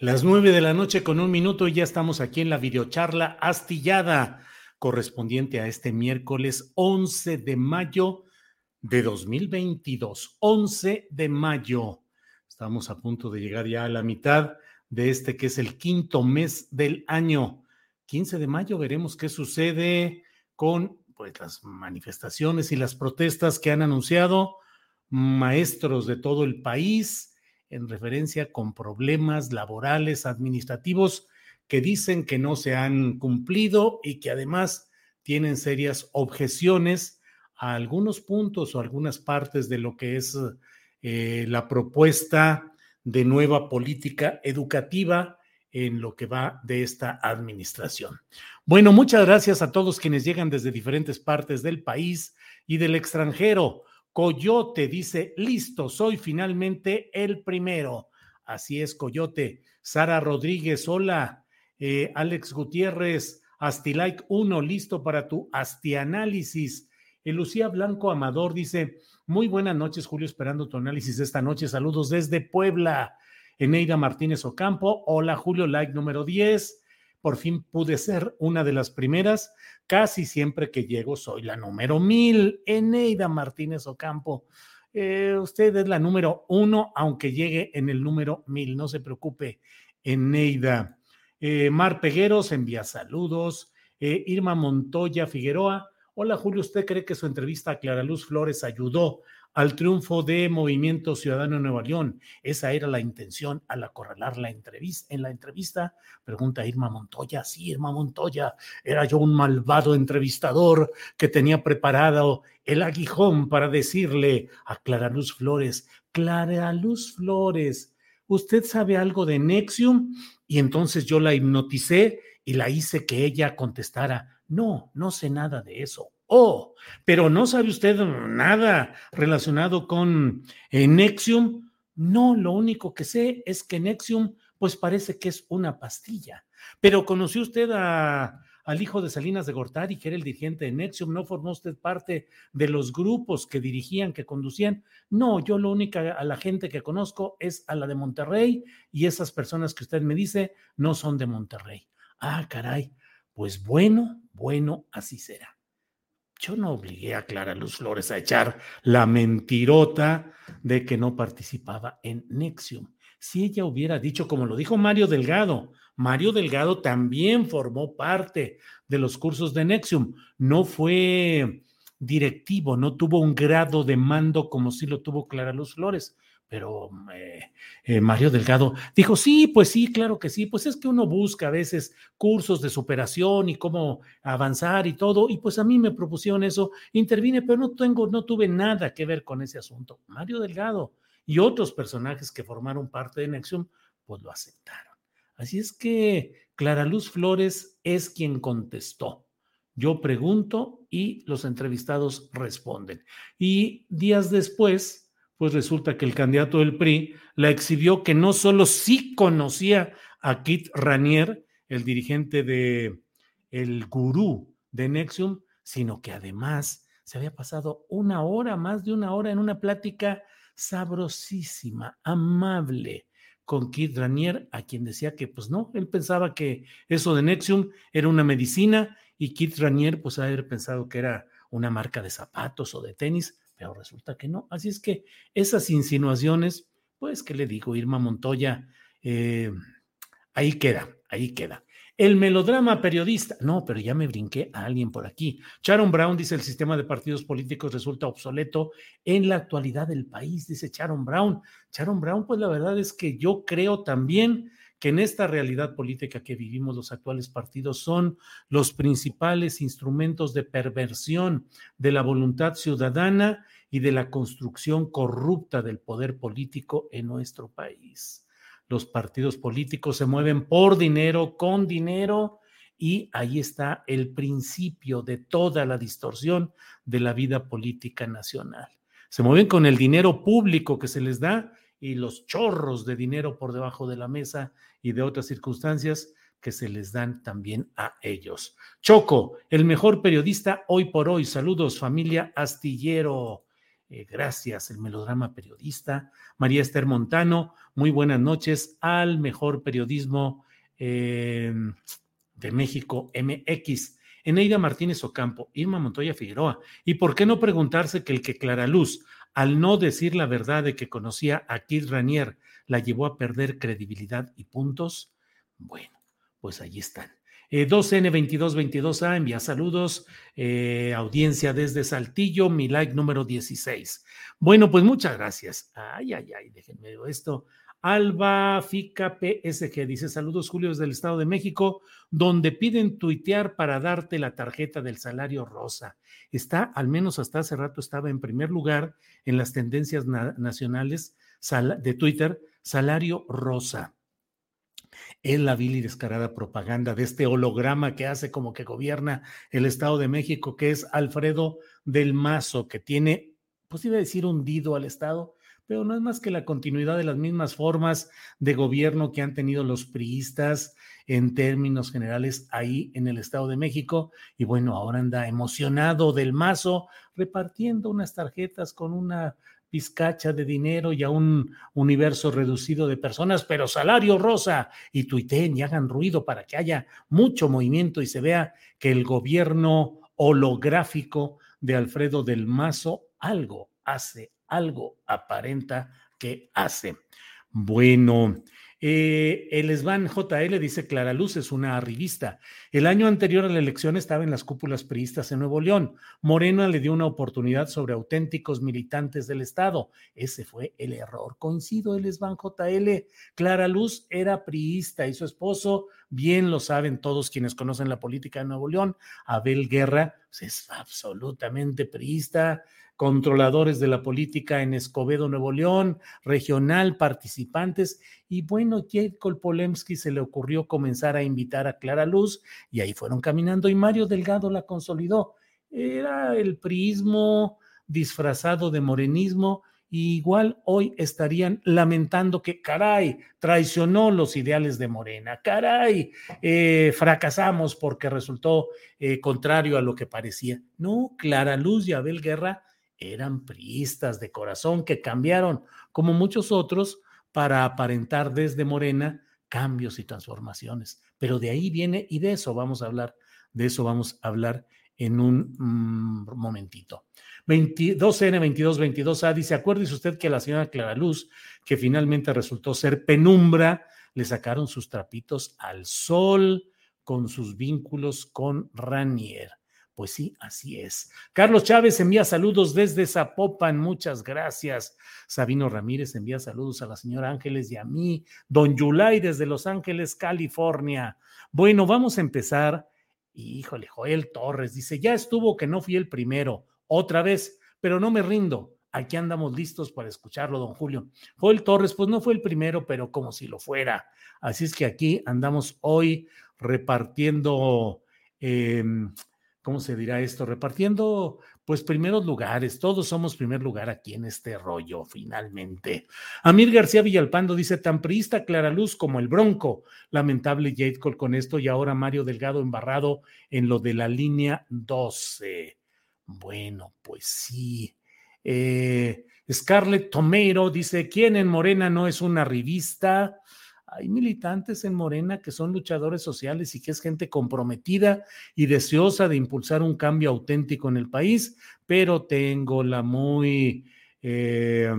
Las nueve de la noche con un minuto y ya estamos aquí en la videocharla astillada correspondiente a este miércoles 11 de mayo de 2022. 11 de mayo. Estamos a punto de llegar ya a la mitad de este que es el quinto mes del año. 15 de mayo veremos qué sucede con pues, las manifestaciones y las protestas que han anunciado maestros de todo el país en referencia con problemas laborales, administrativos, que dicen que no se han cumplido y que además tienen serias objeciones a algunos puntos o algunas partes de lo que es eh, la propuesta de nueva política educativa en lo que va de esta administración. Bueno, muchas gracias a todos quienes llegan desde diferentes partes del país y del extranjero. Coyote dice, listo, soy finalmente el primero. Así es, Coyote. Sara Rodríguez, hola. Eh, Alex Gutiérrez, Astilike 1, listo para tu astianálisis. Eh, Lucía Blanco Amador dice, muy buenas noches, Julio, esperando tu análisis esta noche. Saludos desde Puebla. Eneida Martínez Ocampo, hola Julio, like número 10. Por fin pude ser una de las primeras. Casi siempre que llego soy la número mil. Eneida Martínez Ocampo. Eh, usted es la número uno, aunque llegue en el número mil. No se preocupe, Eneida. Eh, Mar Pegueros envía saludos. Eh, Irma Montoya Figueroa. Hola Julio, ¿usted cree que su entrevista a Clara Luz Flores ayudó al triunfo de Movimiento Ciudadano de Nueva León. Esa era la intención al acorralar la entrevista. En la entrevista, pregunta Irma Montoya, sí, Irma Montoya, era yo un malvado entrevistador que tenía preparado el aguijón para decirle a Clara Luz Flores, Clara Luz Flores, ¿usted sabe algo de Nexium? Y entonces yo la hipnoticé y la hice que ella contestara, no, no sé nada de eso Oh, pero no sabe usted nada relacionado con eh, Nexium. No, lo único que sé es que Nexium, pues parece que es una pastilla. Pero conoció usted a, al hijo de Salinas de Gortari, que era el dirigente de Nexium, ¿no formó usted parte de los grupos que dirigían, que conducían? No, yo lo único a la gente que conozco es a la de Monterrey y esas personas que usted me dice no son de Monterrey. Ah, caray, pues bueno, bueno, así será. Yo no obligué a Clara Luz Flores a echar la mentirota de que no participaba en Nexium. Si ella hubiera dicho, como lo dijo Mario Delgado, Mario Delgado también formó parte de los cursos de Nexium. No fue directivo, no tuvo un grado de mando como sí lo tuvo Clara Luz Flores, pero eh, eh, Mario Delgado dijo, sí, pues sí, claro que sí, pues es que uno busca a veces cursos de superación y cómo avanzar y todo, y pues a mí me propusieron eso, intervine, pero no tengo, no tuve nada que ver con ese asunto. Mario Delgado y otros personajes que formaron parte de Nexium, pues lo aceptaron. Así es que Clara Luz Flores es quien contestó. Yo pregunto y los entrevistados responden. Y días después, pues resulta que el candidato del PRI la exhibió que no solo sí conocía a Kit Ranier, el dirigente de el gurú de Nexium, sino que además se había pasado una hora, más de una hora en una plática sabrosísima, amable con Kit Ranier, a quien decía que pues no, él pensaba que eso de Nexium era una medicina y Kit Ranier pues haber pensado que era una marca de zapatos o de tenis, pero resulta que no. Así es que esas insinuaciones, pues, ¿qué le digo? Irma Montoya, eh, ahí queda, ahí queda. El melodrama periodista. No, pero ya me brinqué a alguien por aquí. Sharon Brown dice el sistema de partidos políticos resulta obsoleto en la actualidad del país, dice Sharon Brown. Sharon Brown, pues la verdad es que yo creo también que en esta realidad política que vivimos los actuales partidos son los principales instrumentos de perversión de la voluntad ciudadana y de la construcción corrupta del poder político en nuestro país los partidos políticos se mueven por dinero, con dinero, y ahí está el principio de toda la distorsión de la vida política nacional. Se mueven con el dinero público que se les da y los chorros de dinero por debajo de la mesa y de otras circunstancias que se les dan también a ellos. Choco, el mejor periodista hoy por hoy. Saludos, familia Astillero. Eh, gracias, el melodrama periodista. María Esther Montano, muy buenas noches al mejor periodismo eh, de México, MX. Eneida Martínez Ocampo, Irma Montoya Figueroa. ¿Y por qué no preguntarse que el que Clara Luz, al no decir la verdad de que conocía a Kid Ranier, la llevó a perder credibilidad y puntos? Bueno, pues ahí están. 2N2222A eh, envía saludos, eh, audiencia desde Saltillo, mi like número 16. Bueno, pues muchas gracias. Ay, ay, ay, déjenme esto. Alba Fica PSG dice saludos Julio desde el Estado de México, donde piden tuitear para darte la tarjeta del salario rosa. Está, al menos hasta hace rato, estaba en primer lugar en las tendencias nacionales de Twitter, salario rosa es la vil y descarada propaganda de este holograma que hace como que gobierna el Estado de México, que es Alfredo del Mazo, que tiene, pues iba a decir hundido al Estado, pero no es más que la continuidad de las mismas formas de gobierno que han tenido los priistas en términos generales ahí en el Estado de México. Y bueno, ahora anda emocionado del mazo repartiendo unas tarjetas con una pizcacha de dinero y a un universo reducido de personas, pero salario rosa y tuiteen y hagan ruido para que haya mucho movimiento y se vea que el gobierno holográfico de Alfredo del Mazo algo hace, algo aparenta que hace. Bueno, eh, el SBAN JL dice Clara Luz es una arribista. El año anterior a la elección estaba en las cúpulas priistas en Nuevo León. Morena le dio una oportunidad sobre auténticos militantes del Estado. Ese fue el error. Coincido, el SBAN JL. Clara Luz era priista y su esposo, bien lo saben todos quienes conocen la política de Nuevo León, Abel Guerra, pues, es absolutamente priista controladores de la política en Escobedo, Nuevo León, regional, participantes. Y bueno, Jacob Polemski se le ocurrió comenzar a invitar a Clara Luz y ahí fueron caminando y Mario Delgado la consolidó. Era el priismo disfrazado de morenismo. Igual hoy estarían lamentando que, caray, traicionó los ideales de Morena, caray, eh, fracasamos porque resultó eh, contrario a lo que parecía. No, Clara Luz y Abel Guerra eran priistas de corazón que cambiaron, como muchos otros, para aparentar desde Morena cambios y transformaciones. Pero de ahí viene, y de eso vamos a hablar, de eso vamos a hablar en un mm, momentito. 22N2222A dice, acuérdese usted que la señora Clara Luz, que finalmente resultó ser penumbra, le sacaron sus trapitos al sol con sus vínculos con Ranier. Pues sí, así es. Carlos Chávez envía saludos desde Zapopan, muchas gracias. Sabino Ramírez envía saludos a la señora Ángeles y a mí. Don Yulay desde Los Ángeles, California. Bueno, vamos a empezar. Híjole, Joel Torres dice, ya estuvo que no fui el primero, otra vez, pero no me rindo. Aquí andamos listos para escucharlo, don Julio. Joel Torres, pues no fue el primero, pero como si lo fuera. Así es que aquí andamos hoy repartiendo eh, ¿cómo se dirá esto? Repartiendo, pues, primeros lugares. Todos somos primer lugar aquí en este rollo, finalmente. Amir García Villalpando dice, tan priista Clara Luz como el Bronco. Lamentable Jade Cole con esto y ahora Mario Delgado embarrado en lo de la línea 12. Bueno, pues sí. Eh, Scarlett Tomero dice, ¿quién en Morena no es una revista? Hay militantes en Morena que son luchadores sociales y que es gente comprometida y deseosa de impulsar un cambio auténtico en el país, pero tengo la muy... Eh,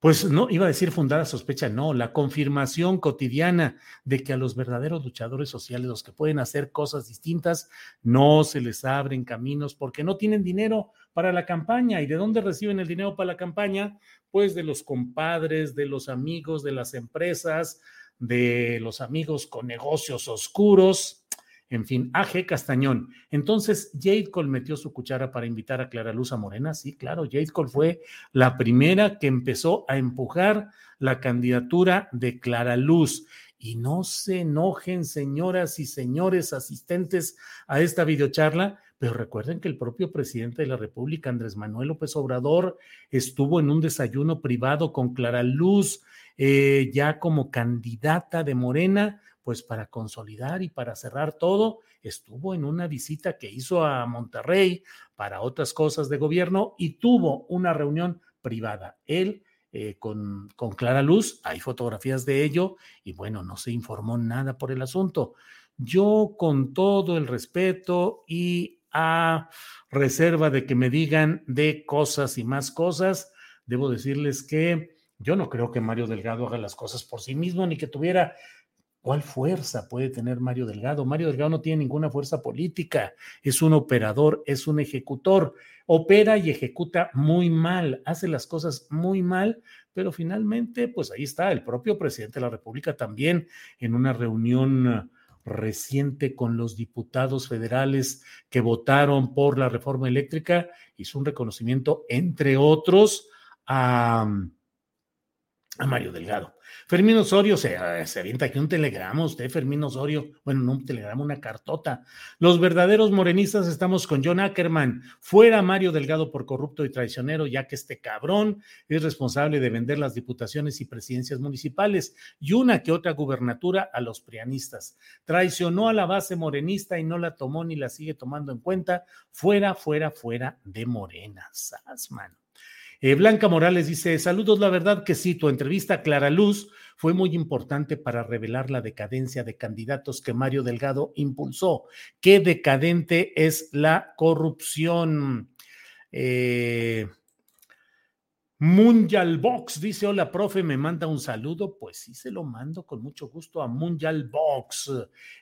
pues no, iba a decir fundada sospecha, no, la confirmación cotidiana de que a los verdaderos luchadores sociales, los que pueden hacer cosas distintas, no se les abren caminos porque no tienen dinero para la campaña. ¿Y de dónde reciben el dinero para la campaña? Pues de los compadres, de los amigos, de las empresas, de los amigos con negocios oscuros en fin, AG Castañón. Entonces, Jade Cole metió su cuchara para invitar a Clara Luz a Morena. Sí, claro, Jade Cole fue la primera que empezó a empujar la candidatura de Clara Luz. Y no se enojen, señoras y señores asistentes a esta videocharla, pero recuerden que el propio presidente de la República, Andrés Manuel López Obrador, estuvo en un desayuno privado con Clara Luz, eh, ya como candidata de Morena pues para consolidar y para cerrar todo, estuvo en una visita que hizo a Monterrey para otras cosas de gobierno y tuvo una reunión privada. Él eh, con, con Clara Luz, hay fotografías de ello y bueno, no se informó nada por el asunto. Yo con todo el respeto y a reserva de que me digan de cosas y más cosas, debo decirles que yo no creo que Mario Delgado haga las cosas por sí mismo ni que tuviera ¿Cuál fuerza puede tener Mario Delgado? Mario Delgado no tiene ninguna fuerza política, es un operador, es un ejecutor, opera y ejecuta muy mal, hace las cosas muy mal, pero finalmente, pues ahí está, el propio presidente de la República también en una reunión reciente con los diputados federales que votaron por la reforma eléctrica, hizo un reconocimiento, entre otros, a, a Mario Delgado. Fermín Osorio se, se avienta aquí un telegrama, usted, Fermín Osorio, bueno, no un telegrama, una cartota. Los verdaderos morenistas estamos con John Ackerman. Fuera Mario Delgado por corrupto y traicionero, ya que este cabrón es responsable de vender las diputaciones y presidencias municipales y una que otra gubernatura a los prianistas. Traicionó a la base morenista y no la tomó ni la sigue tomando en cuenta. Fuera, fuera, fuera de Morena. Sasman. Eh, Blanca Morales dice, saludos, la verdad que sí, tu entrevista a Clara Luz fue muy importante para revelar la decadencia de candidatos que Mario Delgado impulsó. Qué decadente es la corrupción. Eh, Mundial Box dice: Hola, profe, me manda un saludo. Pues sí, se lo mando con mucho gusto a Mundial Box.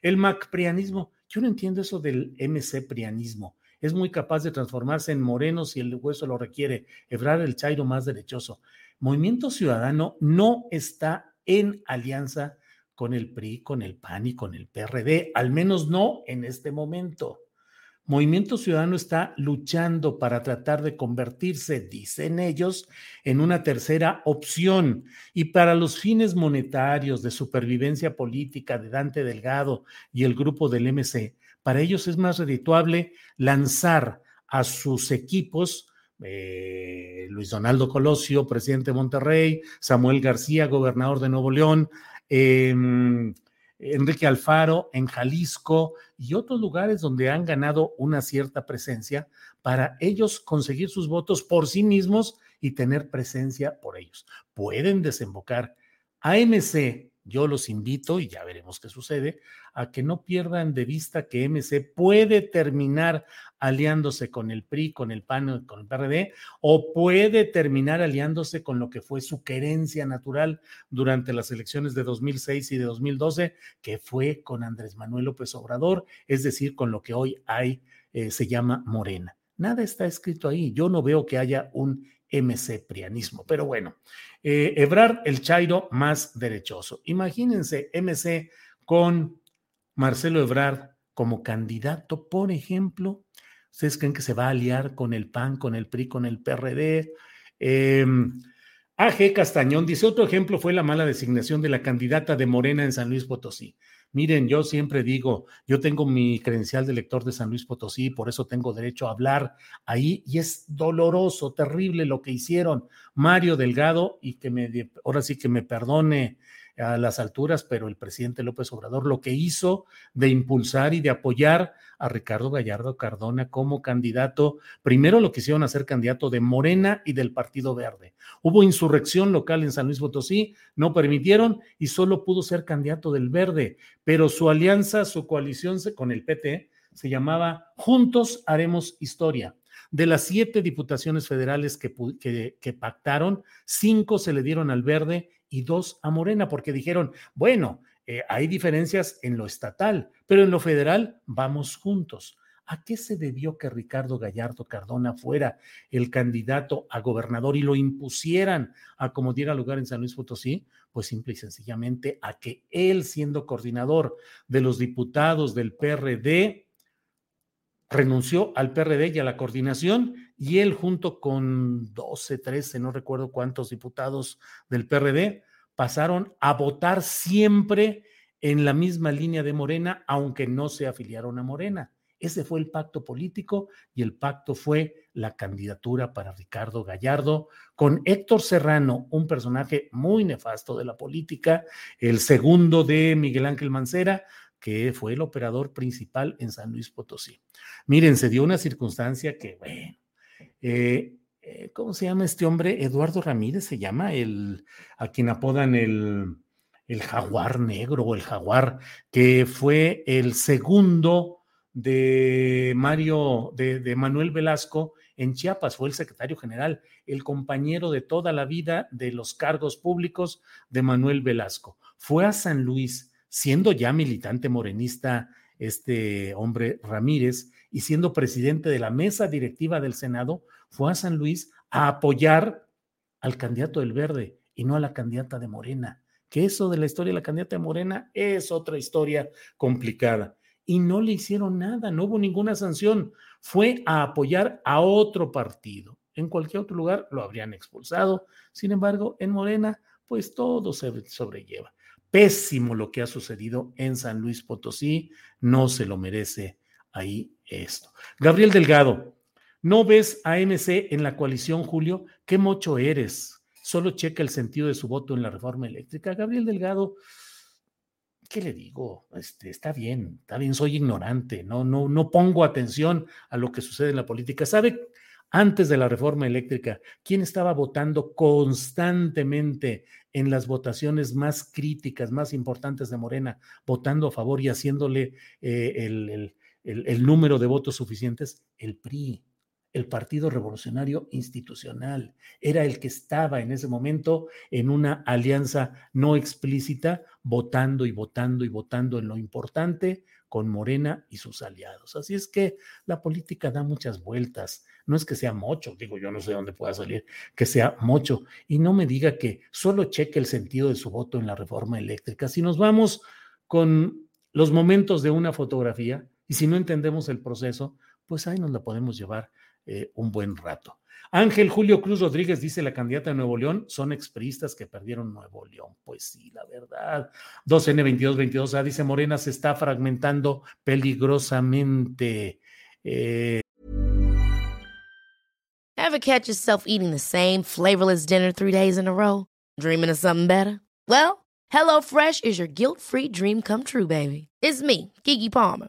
El MacPrianismo. Yo no entiendo eso del MC Prianismo es muy capaz de transformarse en moreno si el hueso lo requiere, Ebrar el Chairo más derechoso. Movimiento Ciudadano no está en alianza con el PRI, con el PAN y con el PRD, al menos no en este momento. Movimiento Ciudadano está luchando para tratar de convertirse, dicen ellos, en una tercera opción. Y para los fines monetarios de supervivencia política de Dante Delgado y el grupo del MC, para ellos es más redituable lanzar a sus equipos, eh, Luis Donaldo Colosio, presidente de Monterrey, Samuel García, gobernador de Nuevo León, em, Enrique Alfaro en Jalisco y otros lugares donde han ganado una cierta presencia para ellos conseguir sus votos por sí mismos y tener presencia por ellos. Pueden desembocar. AMC yo los invito, y ya veremos qué sucede, a que no pierdan de vista que MC puede terminar aliándose con el PRI, con el PAN, con el PRD, o puede terminar aliándose con lo que fue su querencia natural durante las elecciones de 2006 y de 2012, que fue con Andrés Manuel López Obrador, es decir, con lo que hoy hay, eh, se llama Morena. Nada está escrito ahí. Yo no veo que haya un MC Prianismo. Pero bueno, eh, Ebrar el Chairo más derechoso. Imagínense MC con Marcelo Ebrard como candidato, por ejemplo. ¿Ustedes creen que se va a aliar con el PAN, con el PRI, con el PRD? Eh, em, AG Castañón dice, otro ejemplo fue la mala designación de la candidata de Morena en San Luis Potosí. Miren, yo siempre digo, yo tengo mi credencial de lector de San Luis Potosí, por eso tengo derecho a hablar ahí y es doloroso, terrible lo que hicieron. Mario Delgado y que me, ahora sí que me perdone a las alturas, pero el presidente López Obrador lo que hizo de impulsar y de apoyar a Ricardo Gallardo Cardona como candidato, primero lo quisieron hacer candidato de Morena y del Partido Verde. Hubo insurrección local en San Luis Potosí, no permitieron y solo pudo ser candidato del Verde, pero su alianza, su coalición con el PT se llamaba Juntos Haremos Historia. De las siete diputaciones federales que, que, pactaron, cinco se le dieron al verde y dos a Morena, porque dijeron, bueno, eh, hay diferencias en lo estatal, pero en lo federal vamos juntos. ¿A qué se debió que Ricardo Gallardo Cardona fuera el candidato a gobernador y lo impusieran a como diera lugar en San Luis Potosí? Pues simple y sencillamente a que él, siendo coordinador de los diputados del PRD, renunció al PRD y a la coordinación y él junto con 12, 13, no recuerdo cuántos diputados del PRD, pasaron a votar siempre en la misma línea de Morena, aunque no se afiliaron a Morena. Ese fue el pacto político y el pacto fue la candidatura para Ricardo Gallardo con Héctor Serrano, un personaje muy nefasto de la política, el segundo de Miguel Ángel Mancera, que fue el operador principal en San Luis Potosí. Miren, se dio una circunstancia que, bueno, eh, eh, ¿cómo se llama este hombre? Eduardo Ramírez se llama, el, a quien apodan el, el jaguar negro o el jaguar, que fue el segundo de Mario, de, de, Manuel Velasco en Chiapas, fue el secretario general, el compañero de toda la vida de los cargos públicos de Manuel Velasco. Fue a San Luis siendo ya militante morenista este hombre Ramírez y siendo presidente de la mesa directiva del Senado, fue a San Luis a apoyar al candidato del Verde y no a la candidata de Morena. Que eso de la historia de la candidata de Morena es otra historia complicada. Y no le hicieron nada, no hubo ninguna sanción. Fue a apoyar a otro partido. En cualquier otro lugar lo habrían expulsado. Sin embargo, en Morena, pues todo se sobrelleva pésimo lo que ha sucedido en San Luis Potosí, no se lo merece ahí esto. Gabriel Delgado, ¿no ves a MC en la coalición, Julio? ¿Qué mocho eres? Solo checa el sentido de su voto en la reforma eléctrica. Gabriel Delgado, ¿qué le digo? Este, está bien, está bien, soy ignorante, no, no, no pongo atención a lo que sucede en la política. ¿Sabe antes de la reforma eléctrica, ¿quién estaba votando constantemente en las votaciones más críticas, más importantes de Morena, votando a favor y haciéndole eh, el, el número de votos suficientes? El PRI el Partido Revolucionario Institucional. Era el que estaba en ese momento en una alianza no explícita, votando y votando y votando en lo importante con Morena y sus aliados. Así es que la política da muchas vueltas. No es que sea mucho, digo yo no sé dónde pueda salir, que sea mucho. Y no me diga que solo cheque el sentido de su voto en la reforma eléctrica. Si nos vamos con los momentos de una fotografía y si no entendemos el proceso, pues ahí nos la podemos llevar eh, un buen rato. Ángel Julio Cruz Rodríguez dice la candidata de Nuevo León son expristas que perdieron Nuevo León. Pues sí, la verdad. 2N2222A dice Morena se está fragmentando peligrosamente. Eh... Ever catch yourself eating the same flavorless dinner three days in a row? Dreaming of something better? Well, HelloFresh is your guilt-free dream come true, baby. It's me, Kiki Palmer.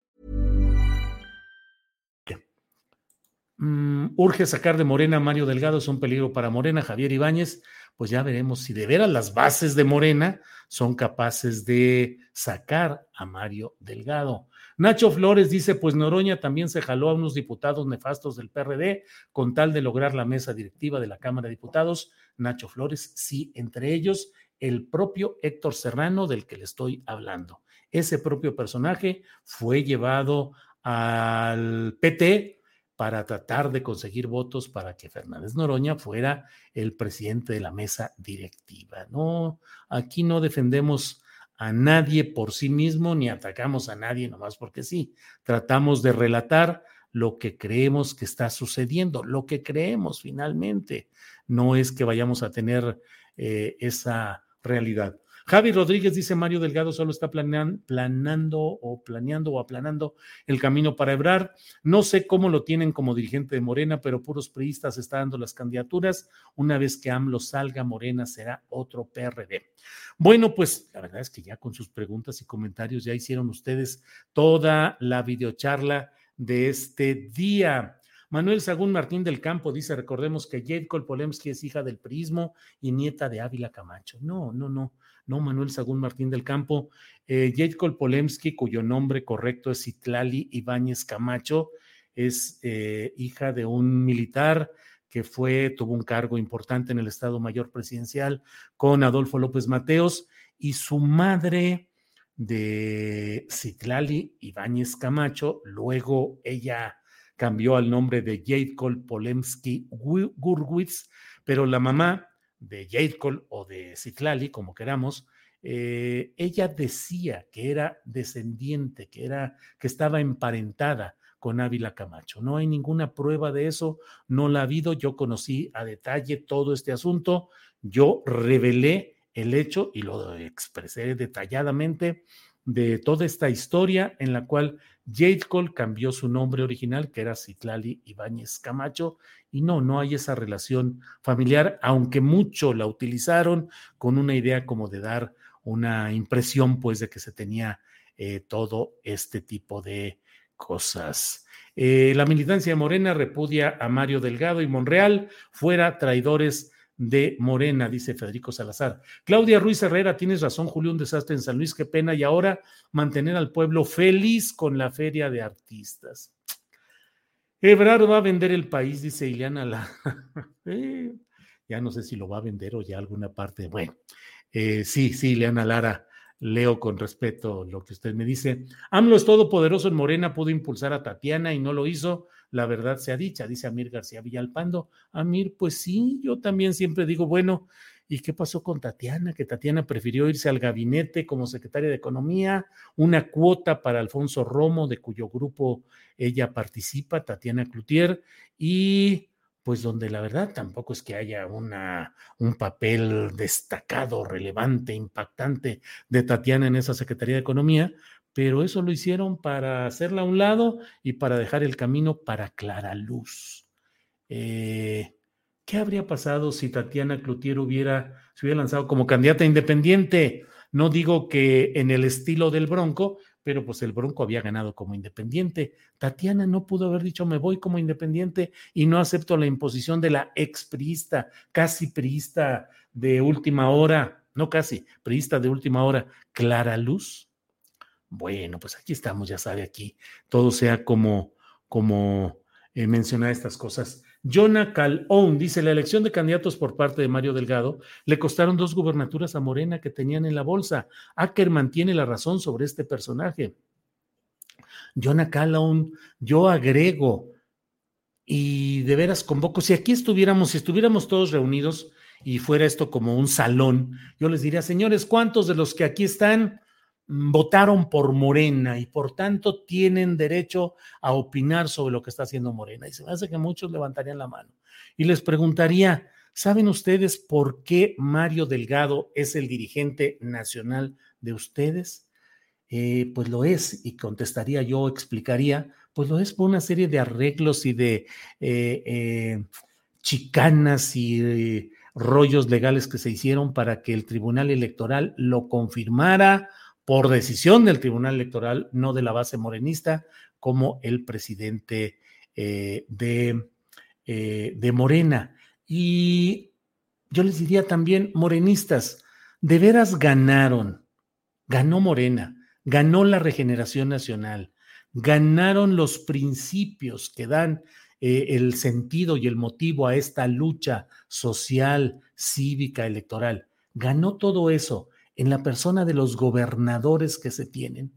Mm, urge sacar de Morena a Mario Delgado, es un peligro para Morena, Javier Ibáñez. Pues ya veremos si de veras las bases de Morena son capaces de sacar a Mario Delgado. Nacho Flores dice, pues Noroña también se jaló a unos diputados nefastos del PRD con tal de lograr la mesa directiva de la Cámara de Diputados. Nacho Flores, sí, entre ellos el propio Héctor Serrano del que le estoy hablando. Ese propio personaje fue llevado al PT para tratar de conseguir votos para que Fernández Noroña fuera el presidente de la mesa directiva. No, aquí no defendemos a nadie por sí mismo ni atacamos a nadie nomás porque sí. Tratamos de relatar lo que creemos que está sucediendo, lo que creemos finalmente. No es que vayamos a tener eh, esa realidad. Javi Rodríguez dice Mario Delgado solo está planeando, planando o planeando o aplanando el camino para Ebrar. No sé cómo lo tienen como dirigente de Morena, pero puros priistas está dando las candidaturas. Una vez que AMLO salga, Morena será otro PRD. Bueno, pues la verdad es que ya con sus preguntas y comentarios ya hicieron ustedes toda la videocharla de este día. Manuel Sagún Martín del Campo dice, recordemos que Jade Polemski es hija del prismo y nieta de Ávila Camacho. No, no, no, no, Manuel Sagún Martín del Campo. Eh, Jade Polemski, cuyo nombre correcto es Citlali Ibáñez Camacho, es eh, hija de un militar que fue, tuvo un cargo importante en el Estado Mayor Presidencial con Adolfo López Mateos y su madre de Citlali Ibáñez Camacho, luego ella cambió al nombre de Jadkol Polemski Gurwitz, pero la mamá de Jadkol o de Citlali, como queramos, eh, ella decía que era descendiente, que era, que estaba emparentada con Ávila Camacho. No hay ninguna prueba de eso, no la ha habido. Yo conocí a detalle todo este asunto, yo revelé el hecho y lo expresé detalladamente de toda esta historia en la cual Jade Cole cambió su nombre original, que era Citlali Ibáñez Camacho, y no, no hay esa relación familiar, aunque mucho la utilizaron con una idea como de dar una impresión, pues, de que se tenía eh, todo este tipo de cosas. Eh, la militancia morena repudia a Mario Delgado y Monreal, fuera traidores de Morena, dice Federico Salazar. Claudia Ruiz Herrera, tienes razón, Julio, un desastre en San Luis, qué pena. Y ahora mantener al pueblo feliz con la feria de artistas. Ebrard va a vender el país, dice Ileana. La... Ya no sé si lo va a vender o ya alguna parte. Bueno, eh, sí, sí, Ileana Lara, leo con respeto lo que usted me dice. AMLO es todopoderoso en Morena, pudo impulsar a Tatiana y no lo hizo la verdad sea dicha, dice Amir García Villalpando. Amir, pues sí, yo también siempre digo, bueno, ¿y qué pasó con Tatiana? Que Tatiana prefirió irse al gabinete como secretaria de Economía, una cuota para Alfonso Romo, de cuyo grupo ella participa, Tatiana Cloutier, y pues donde la verdad tampoco es que haya una, un papel destacado, relevante, impactante de Tatiana en esa Secretaría de Economía, pero eso lo hicieron para hacerla a un lado y para dejar el camino para Clara Luz. Eh, ¿Qué habría pasado si Tatiana Cloutier hubiera, se hubiera lanzado como candidata independiente? No digo que en el estilo del Bronco, pero pues el Bronco había ganado como independiente. Tatiana no pudo haber dicho me voy como independiente y no acepto la imposición de la expriista, casi priista de última hora, no casi, priista de última hora, Clara Luz. Bueno, pues aquí estamos, ya sabe, aquí todo sea como, como eh, mencionar estas cosas. Jonah Calhoun dice, la elección de candidatos por parte de Mario Delgado le costaron dos gubernaturas a Morena que tenían en la bolsa. Ackerman tiene la razón sobre este personaje. Jonah Calhoun, yo agrego, y de veras convoco, si aquí estuviéramos, si estuviéramos todos reunidos y fuera esto como un salón, yo les diría, señores, ¿cuántos de los que aquí están votaron por Morena y por tanto tienen derecho a opinar sobre lo que está haciendo Morena. Y se me hace que muchos levantarían la mano. Y les preguntaría, ¿saben ustedes por qué Mario Delgado es el dirigente nacional de ustedes? Eh, pues lo es, y contestaría yo, explicaría, pues lo es por una serie de arreglos y de eh, eh, chicanas y rollos legales que se hicieron para que el Tribunal Electoral lo confirmara por decisión del Tribunal Electoral, no de la base morenista, como el presidente de, de Morena. Y yo les diría también, morenistas, de veras ganaron, ganó Morena, ganó la regeneración nacional, ganaron los principios que dan eh, el sentido y el motivo a esta lucha social, cívica, electoral. Ganó todo eso en la persona de los gobernadores que se tienen.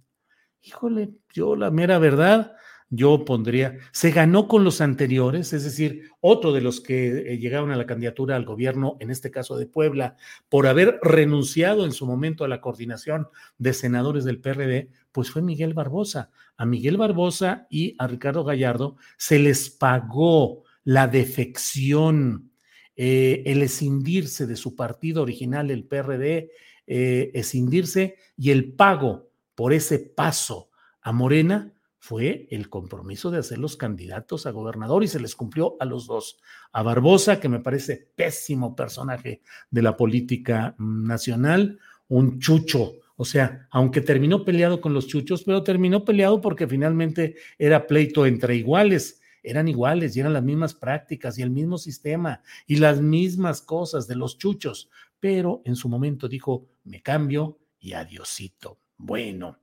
Híjole, yo la mera verdad, yo pondría, se ganó con los anteriores, es decir, otro de los que eh, llegaron a la candidatura al gobierno, en este caso de Puebla, por haber renunciado en su momento a la coordinación de senadores del PRD, pues fue Miguel Barbosa. A Miguel Barbosa y a Ricardo Gallardo se les pagó la defección, eh, el escindirse de su partido original, el PRD, eh, escindirse y el pago por ese paso a Morena fue el compromiso de hacer los candidatos a gobernador y se les cumplió a los dos. A Barbosa, que me parece pésimo personaje de la política nacional, un chucho. O sea, aunque terminó peleado con los chuchos, pero terminó peleado porque finalmente era pleito entre iguales. Eran iguales y eran las mismas prácticas y el mismo sistema y las mismas cosas de los chuchos. Pero en su momento dijo, me cambio y adiosito. Bueno,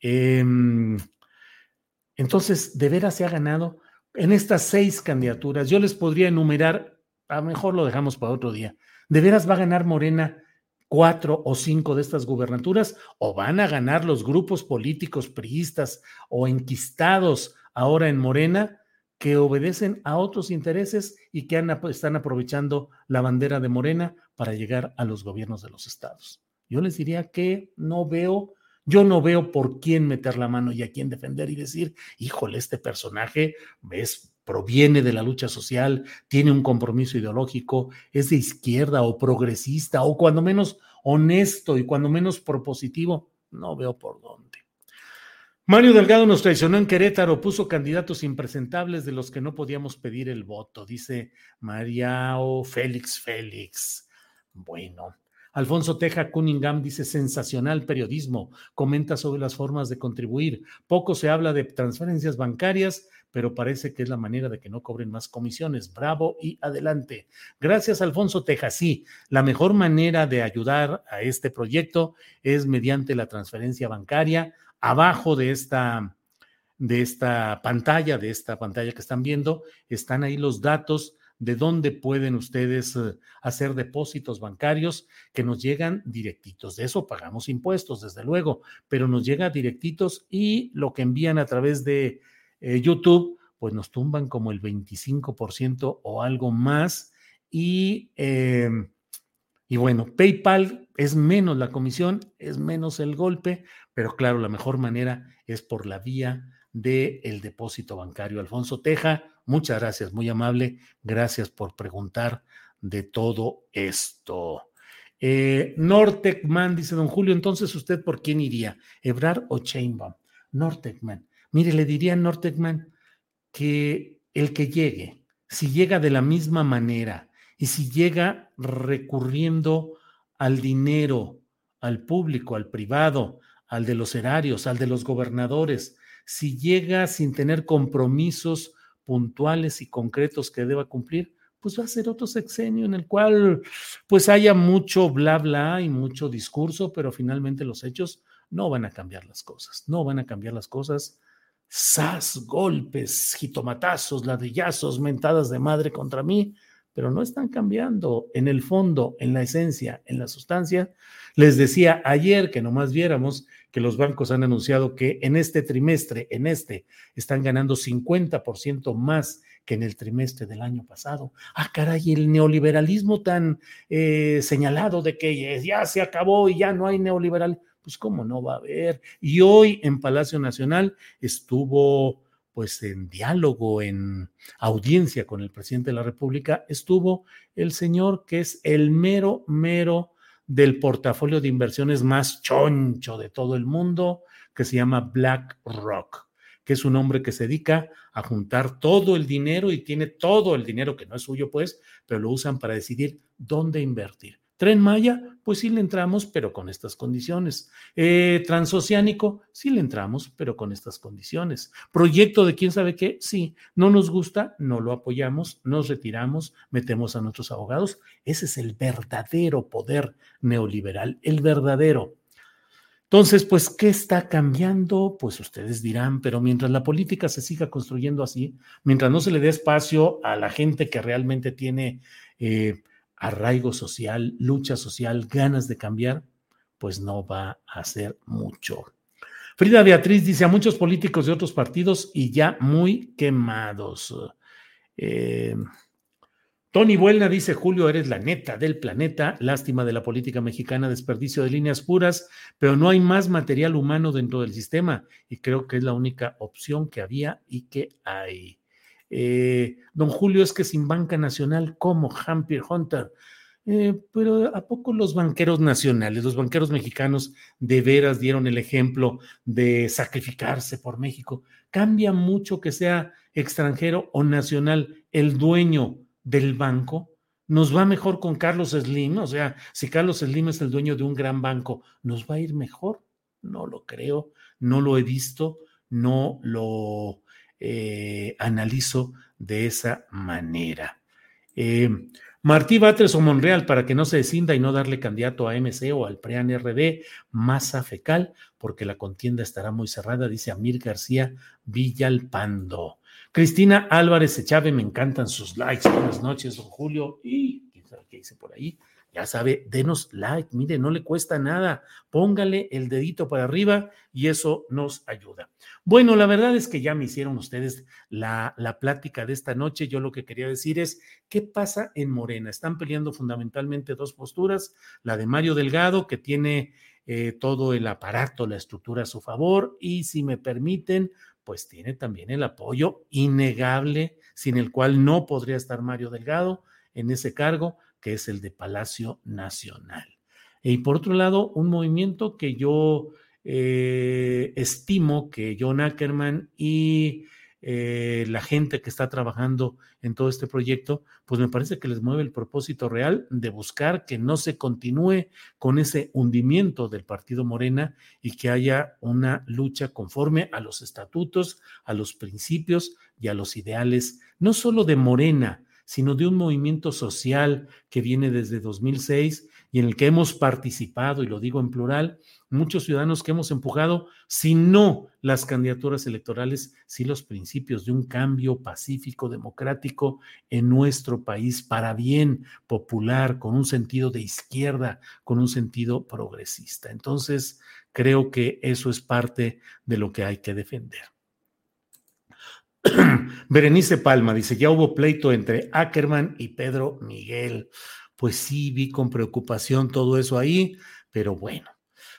eh, entonces, de veras se ha ganado en estas seis candidaturas. Yo les podría enumerar, a lo mejor lo dejamos para otro día. ¿De veras va a ganar Morena cuatro o cinco de estas gubernaturas o van a ganar los grupos políticos priistas o enquistados ahora en Morena que obedecen a otros intereses y que están aprovechando la bandera de Morena para llegar a los gobiernos de los estados? Yo les diría que no veo yo no veo por quién meter la mano y a quién defender y decir, híjole, este personaje, ves, proviene de la lucha social, tiene un compromiso ideológico, es de izquierda o progresista o cuando menos honesto y cuando menos propositivo. No veo por dónde. Mario Delgado nos traicionó en Querétaro, puso candidatos impresentables de los que no podíamos pedir el voto, dice Mariao Félix Félix. Bueno, Alfonso Teja Cunningham dice sensacional periodismo, comenta sobre las formas de contribuir. Poco se habla de transferencias bancarias, pero parece que es la manera de que no cobren más comisiones. Bravo y adelante. Gracias, Alfonso Teja. Sí, la mejor manera de ayudar a este proyecto es mediante la transferencia bancaria. Abajo de esta, de esta pantalla, de esta pantalla que están viendo, están ahí los datos de dónde pueden ustedes eh, hacer depósitos bancarios que nos llegan directitos. De eso pagamos impuestos, desde luego, pero nos llega directitos y lo que envían a través de eh, YouTube, pues nos tumban como el 25% o algo más. Y, em, y bueno, PayPal es menos la comisión, es menos el golpe, pero claro, la mejor manera es por la vía del depósito bancario. Alfonso Teja, muchas gracias, muy amable. Gracias por preguntar de todo esto. Eh, Nortecman, dice don Julio, entonces usted por quién iría, Ebrar o Chainbaum. Nortecman, mire, le diría a Nortecman que el que llegue, si llega de la misma manera y si llega recurriendo al dinero, al público, al privado, al de los erarios, al de los gobernadores, si llega sin tener compromisos puntuales y concretos que deba cumplir, pues va a ser otro sexenio en el cual pues haya mucho bla bla y mucho discurso, pero finalmente los hechos no van a cambiar las cosas, no van a cambiar las cosas. Sas, golpes, jitomatazos, ladrillazos, mentadas de madre contra mí, pero no están cambiando en el fondo, en la esencia, en la sustancia. Les decía ayer que nomás viéramos que los bancos han anunciado que en este trimestre, en este, están ganando 50% más que en el trimestre del año pasado. Ah, caray, el neoliberalismo tan eh, señalado de que ya se acabó y ya no hay neoliberal, pues cómo no va a haber. Y hoy en Palacio Nacional estuvo pues en diálogo, en audiencia con el presidente de la República, estuvo el señor que es el mero, mero del portafolio de inversiones más choncho de todo el mundo, que se llama BlackRock, que es un hombre que se dedica a juntar todo el dinero y tiene todo el dinero que no es suyo, pues, pero lo usan para decidir dónde invertir. Tren Maya, pues sí le entramos, pero con estas condiciones. Eh, transoceánico, sí le entramos, pero con estas condiciones. Proyecto de quién sabe qué, sí. No nos gusta, no lo apoyamos, nos retiramos, metemos a nuestros abogados. Ese es el verdadero poder neoliberal, el verdadero. Entonces, pues, ¿qué está cambiando? Pues ustedes dirán, pero mientras la política se siga construyendo así, mientras no se le dé espacio a la gente que realmente tiene... Eh, arraigo social, lucha social, ganas de cambiar, pues no va a hacer mucho. Frida Beatriz dice a muchos políticos de otros partidos y ya muy quemados. Eh, Tony Buelna dice, Julio, eres la neta del planeta, lástima de la política mexicana, desperdicio de líneas puras, pero no hay más material humano dentro del sistema y creo que es la única opción que había y que hay. Eh, don Julio, es que sin banca nacional, ¿cómo? Hampir Hunter. Eh, pero ¿a poco los banqueros nacionales, los banqueros mexicanos de veras dieron el ejemplo de sacrificarse por México? ¿Cambia mucho que sea extranjero o nacional el dueño del banco? ¿Nos va mejor con Carlos Slim? O sea, si Carlos Slim es el dueño de un gran banco, ¿nos va a ir mejor? No lo creo, no lo he visto, no lo eh, analizo de esa manera. Eh, Martí Batres o Monreal, para que no se descinda y no darle candidato a MC o al PREAN RD, masa fecal, porque la contienda estará muy cerrada, dice Amir García Villalpando. Cristina Álvarez Echave, me encantan sus likes. Buenas noches, don Julio. Y quién sabe qué dice por ahí. Ya sabe, denos like, mire, no le cuesta nada. Póngale el dedito para arriba y eso nos ayuda. Bueno, la verdad es que ya me hicieron ustedes la, la plática de esta noche. Yo lo que quería decir es, ¿qué pasa en Morena? Están peleando fundamentalmente dos posturas, la de Mario Delgado, que tiene eh, todo el aparato, la estructura a su favor, y si me permiten, pues tiene también el apoyo innegable, sin el cual no podría estar Mario Delgado en ese cargo que es el de Palacio Nacional. Y por otro lado, un movimiento que yo eh, estimo que John Ackerman y eh, la gente que está trabajando en todo este proyecto, pues me parece que les mueve el propósito real de buscar que no se continúe con ese hundimiento del partido Morena y que haya una lucha conforme a los estatutos, a los principios y a los ideales, no solo de Morena, sino de un movimiento social que viene desde 2006 y en el que hemos participado, y lo digo en plural, muchos ciudadanos que hemos empujado, si no las candidaturas electorales, si los principios de un cambio pacífico, democrático en nuestro país para bien popular, con un sentido de izquierda, con un sentido progresista. Entonces, creo que eso es parte de lo que hay que defender. Berenice Palma dice, ya hubo pleito entre Ackerman y Pedro Miguel. Pues sí, vi con preocupación todo eso ahí, pero bueno,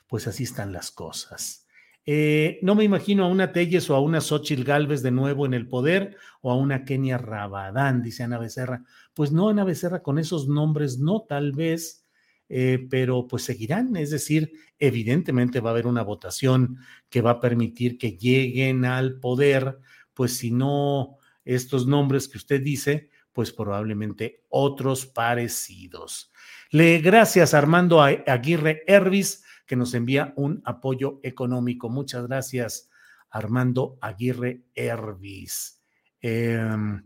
pues así están las cosas. Eh, no me imagino a una Telles o a una Xochitl Galvez de nuevo en el poder o a una Kenia Rabadán, dice Ana Becerra. Pues no, Ana Becerra, con esos nombres no, tal vez, eh, pero pues seguirán. Es decir, evidentemente va a haber una votación que va a permitir que lleguen al poder pues si no estos nombres que usted dice, pues probablemente otros parecidos. Le gracias Armando Aguirre Hervis, que nos envía un apoyo económico. Muchas gracias, Armando Aguirre Hervis. Em,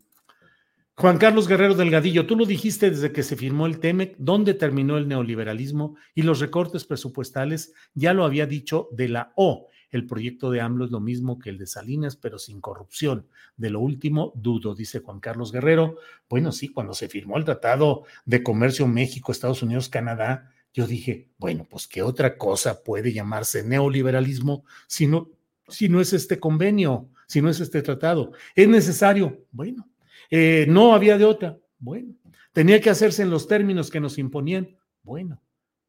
Juan Carlos Guerrero Delgadillo, tú lo dijiste desde que se firmó el TEMEC, ¿dónde terminó el neoliberalismo y los recortes presupuestales? Ya lo había dicho de la O el proyecto de AMLO es lo mismo que el de Salinas, pero sin corrupción. De lo último, dudo, dice Juan Carlos Guerrero. Bueno, sí, cuando se firmó el Tratado de Comercio México, Estados Unidos, Canadá, yo dije, bueno, pues qué otra cosa puede llamarse neoliberalismo si no, si no es este convenio, si no es este tratado. ¿Es necesario? Bueno, eh, no había de otra. Bueno, tenía que hacerse en los términos que nos imponían. Bueno,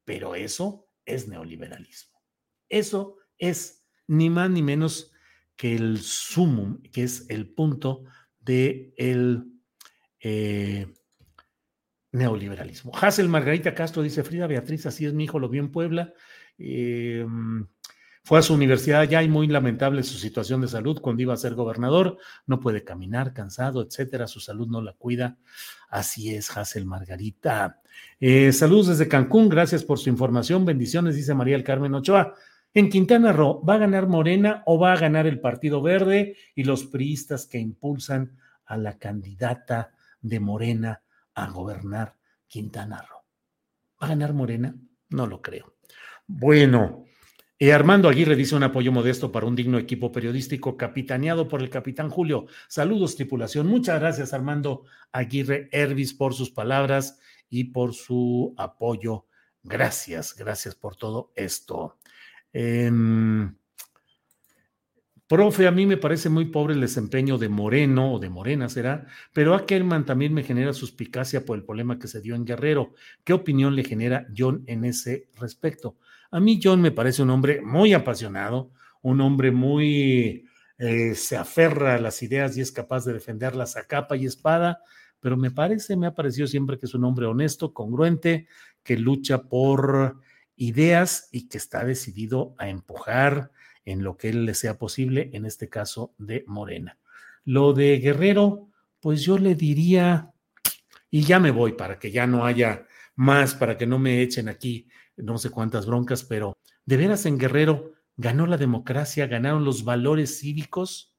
pero eso es neoliberalismo. Eso es ni más ni menos que el sumum, que es el punto del de eh, neoliberalismo. Hazel Margarita Castro dice, Frida Beatriz, así es mi hijo, lo vio en Puebla. Eh, Fue a su universidad ya y muy lamentable su situación de salud cuando iba a ser gobernador. No puede caminar, cansado, etcétera. Su salud no la cuida. Así es, Hazel Margarita. Eh, saludos desde Cancún. Gracias por su información. Bendiciones, dice María el Carmen Ochoa. En Quintana Roo, ¿va a ganar Morena o va a ganar el Partido Verde y los priistas que impulsan a la candidata de Morena a gobernar Quintana Roo? ¿Va a ganar Morena? No lo creo. Bueno, eh, Armando Aguirre dice un apoyo modesto para un digno equipo periodístico capitaneado por el capitán Julio. Saludos, tripulación. Muchas gracias, Armando Aguirre Hervis, por sus palabras y por su apoyo. Gracias, gracias por todo esto. Em, profe, a mí me parece muy pobre el desempeño de Moreno o de Morena, será, pero Ackerman también me genera suspicacia por el problema que se dio en Guerrero. ¿Qué opinión le genera John en ese respecto? A mí John me parece un hombre muy apasionado, un hombre muy... Eh, se aferra a las ideas y es capaz de defenderlas a capa y espada, pero me parece, me ha parecido siempre que es un hombre honesto, congruente, que lucha por ideas y que está decidido a empujar en lo que él le sea posible, en este caso de Morena. Lo de Guerrero, pues yo le diría, y ya me voy para que ya no haya más, para que no me echen aquí no sé cuántas broncas, pero de veras en Guerrero ganó la democracia, ganaron los valores cívicos.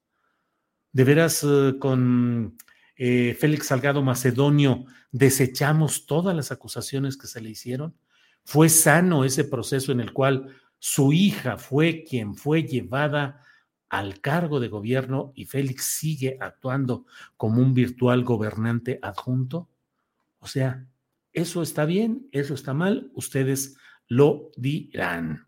De veras eh, con eh, Félix Salgado Macedonio desechamos todas las acusaciones que se le hicieron. Fue sano ese proceso en el cual su hija fue quien fue llevada al cargo de gobierno y Félix sigue actuando como un virtual gobernante adjunto. O sea, eso está bien, eso está mal, ustedes lo dirán.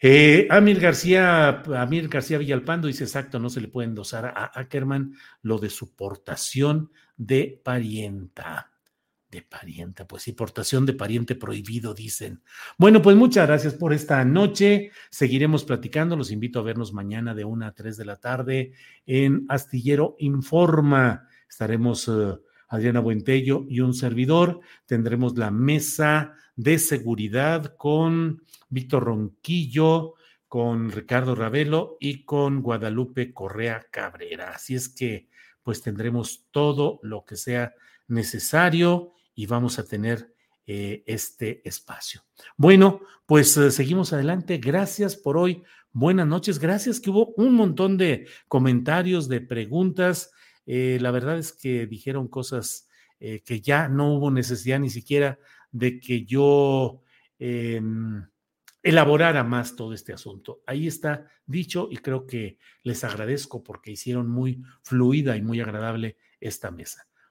Eh, García, Amir García Villalpando dice exacto, no se le puede endosar a Ackerman lo de su portación de parienta. De parienta, pues sí, portación de pariente prohibido, dicen. Bueno, pues muchas gracias por esta noche. Seguiremos platicando. Los invito a vernos mañana de una a tres de la tarde en Astillero Informa. Estaremos eh, Adriana Buentello y un servidor. Tendremos la mesa de seguridad con Víctor Ronquillo, con Ricardo Ravelo y con Guadalupe Correa Cabrera. Así es que pues tendremos todo lo que sea necesario y vamos a tener eh, este espacio. Bueno, pues eh, seguimos adelante. Gracias por hoy. Buenas noches. Gracias que hubo un montón de comentarios, de preguntas. Eh, la verdad es que dijeron cosas que ya no hubo necesidad ni siquiera de que yo em, elaborara más todo este asunto. Ahí está dicho y creo que les agradezco porque hicieron muy fluida y muy agradable esta mesa.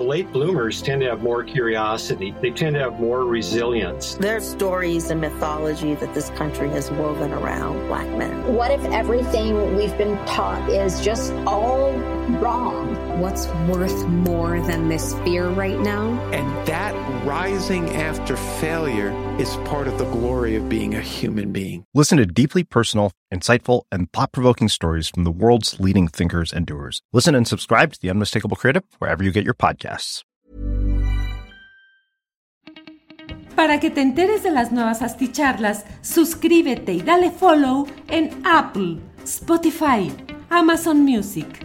Late bloomers tend to have more curiosity. They tend to have more resilience. There's stories and mythology that this country has woven around black men. What if everything we've been taught is just all wrong? What's worth more than this fear right now? And that rising after failure is part of the glory of being a human being. Listen to deeply personal, insightful, and thought provoking stories from the world's leading thinkers and doers. Listen and subscribe to The Unmistakable Creative wherever you get your podcasts. Para que te enteres de las nuevas asticharlas, suscríbete y dale follow en Apple, Spotify, Amazon Music,